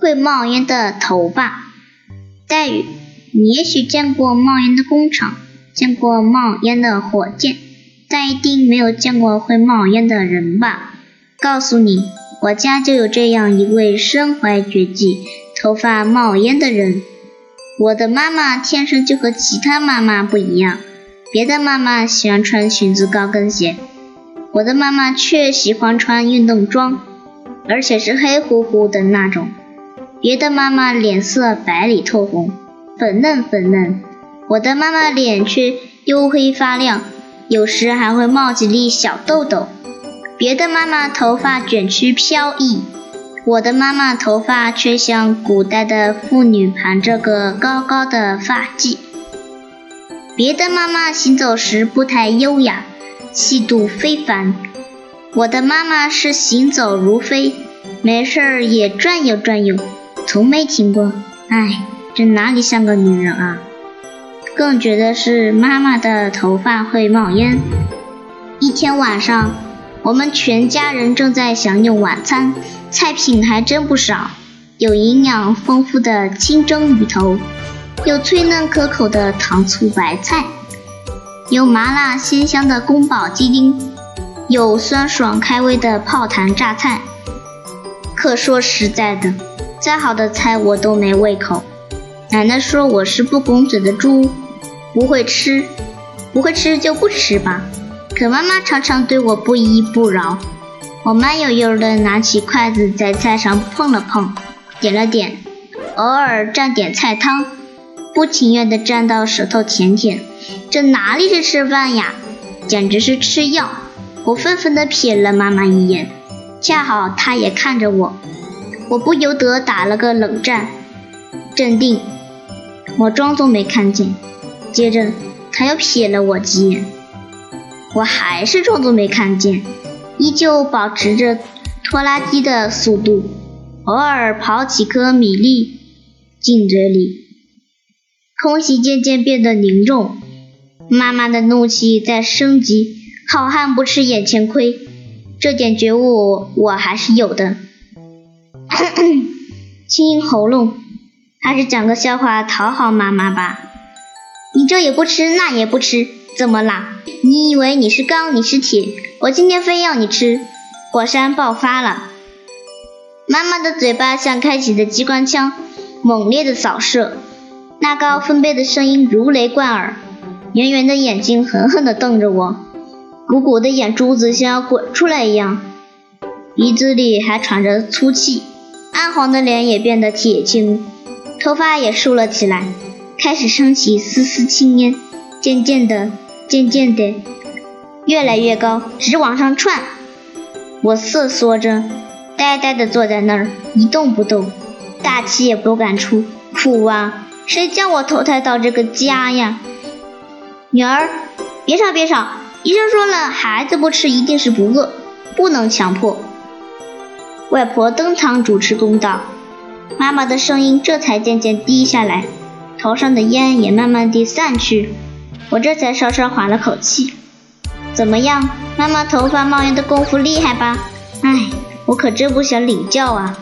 会冒烟的头发。黛玉，你也许见过冒烟的工厂，见过冒烟的火箭，但一定没有见过会冒烟的人吧？告诉你，我家就有这样一位身怀绝技、头发冒烟的人。我的妈妈天生就和其他妈妈不一样，别的妈妈喜欢穿裙子、高跟鞋，我的妈妈却喜欢穿运动装。而且是黑乎乎的那种，别的妈妈脸色白里透红，粉嫩粉嫩，我的妈妈脸却黝黑发亮，有时还会冒几粒小痘痘。别的妈妈头发卷曲飘逸，我的妈妈头发却像古代的妇女盘着个高高的发髻。别的妈妈行走时步态优雅，气度非凡。我的妈妈是行走如飞，没事儿也转悠转悠，从没停过。唉，这哪里像个女人啊？更觉得是妈妈的头发会冒烟。一天晚上，我们全家人正在享用晚餐，菜品还真不少，有营养丰富的清蒸鱼头，有脆嫩可口的糖醋白菜，有麻辣鲜香的宫保鸡丁。有酸爽开胃的泡坛榨菜，可说实在的，再好的菜我都没胃口。奶奶说我是不拱嘴的猪，不会吃，不会吃就不吃吧。可妈妈常常对我不依不饶。我慢悠悠地拿起筷子在菜上碰了碰，点了点，偶尔蘸点菜汤，不情愿地蘸到舌头舔舔。这哪里是吃饭呀，简直是吃药。我愤愤地瞥了妈妈一眼，恰好她也看着我，我不由得打了个冷战。镇定，我装作没看见。接着，他又瞥了我几眼，我还是装作没看见，依旧保持着拖拉机的速度，偶尔刨几颗米粒进嘴里。空气渐渐变得凝重，妈妈的怒气在升级。好汉不吃眼前亏，这点觉悟我还是有的。清 清喉咙，还是讲个笑话讨好妈妈吧。你这也不吃，那也不吃，怎么啦？你以为你是钢，你是铁？我今天非要你吃！火山爆发了，妈妈的嘴巴像开启的机关枪，猛烈的扫射，那高分贝的声音如雷贯耳，圆圆的眼睛狠狠地瞪着我。鼓鼓的眼珠子像要滚出来一样，鼻子里还喘着粗气，暗黄的脸也变得铁青，头发也竖了起来，开始升起丝丝青烟，渐渐的，渐渐的，越来越高，直往上窜。我瑟缩着，呆呆地坐在那儿，一动不动，大气也不敢出。苦啊！谁叫我投胎到这个家呀？女儿，别吵，别吵。医生说了，孩子不吃一定是不饿，不能强迫。外婆登堂主持公道，妈妈的声音这才渐渐低下来，头上的烟也慢慢地散去，我这才稍稍缓了口气。怎么样，妈妈头发冒烟的功夫厉害吧？唉，我可真不想领教啊。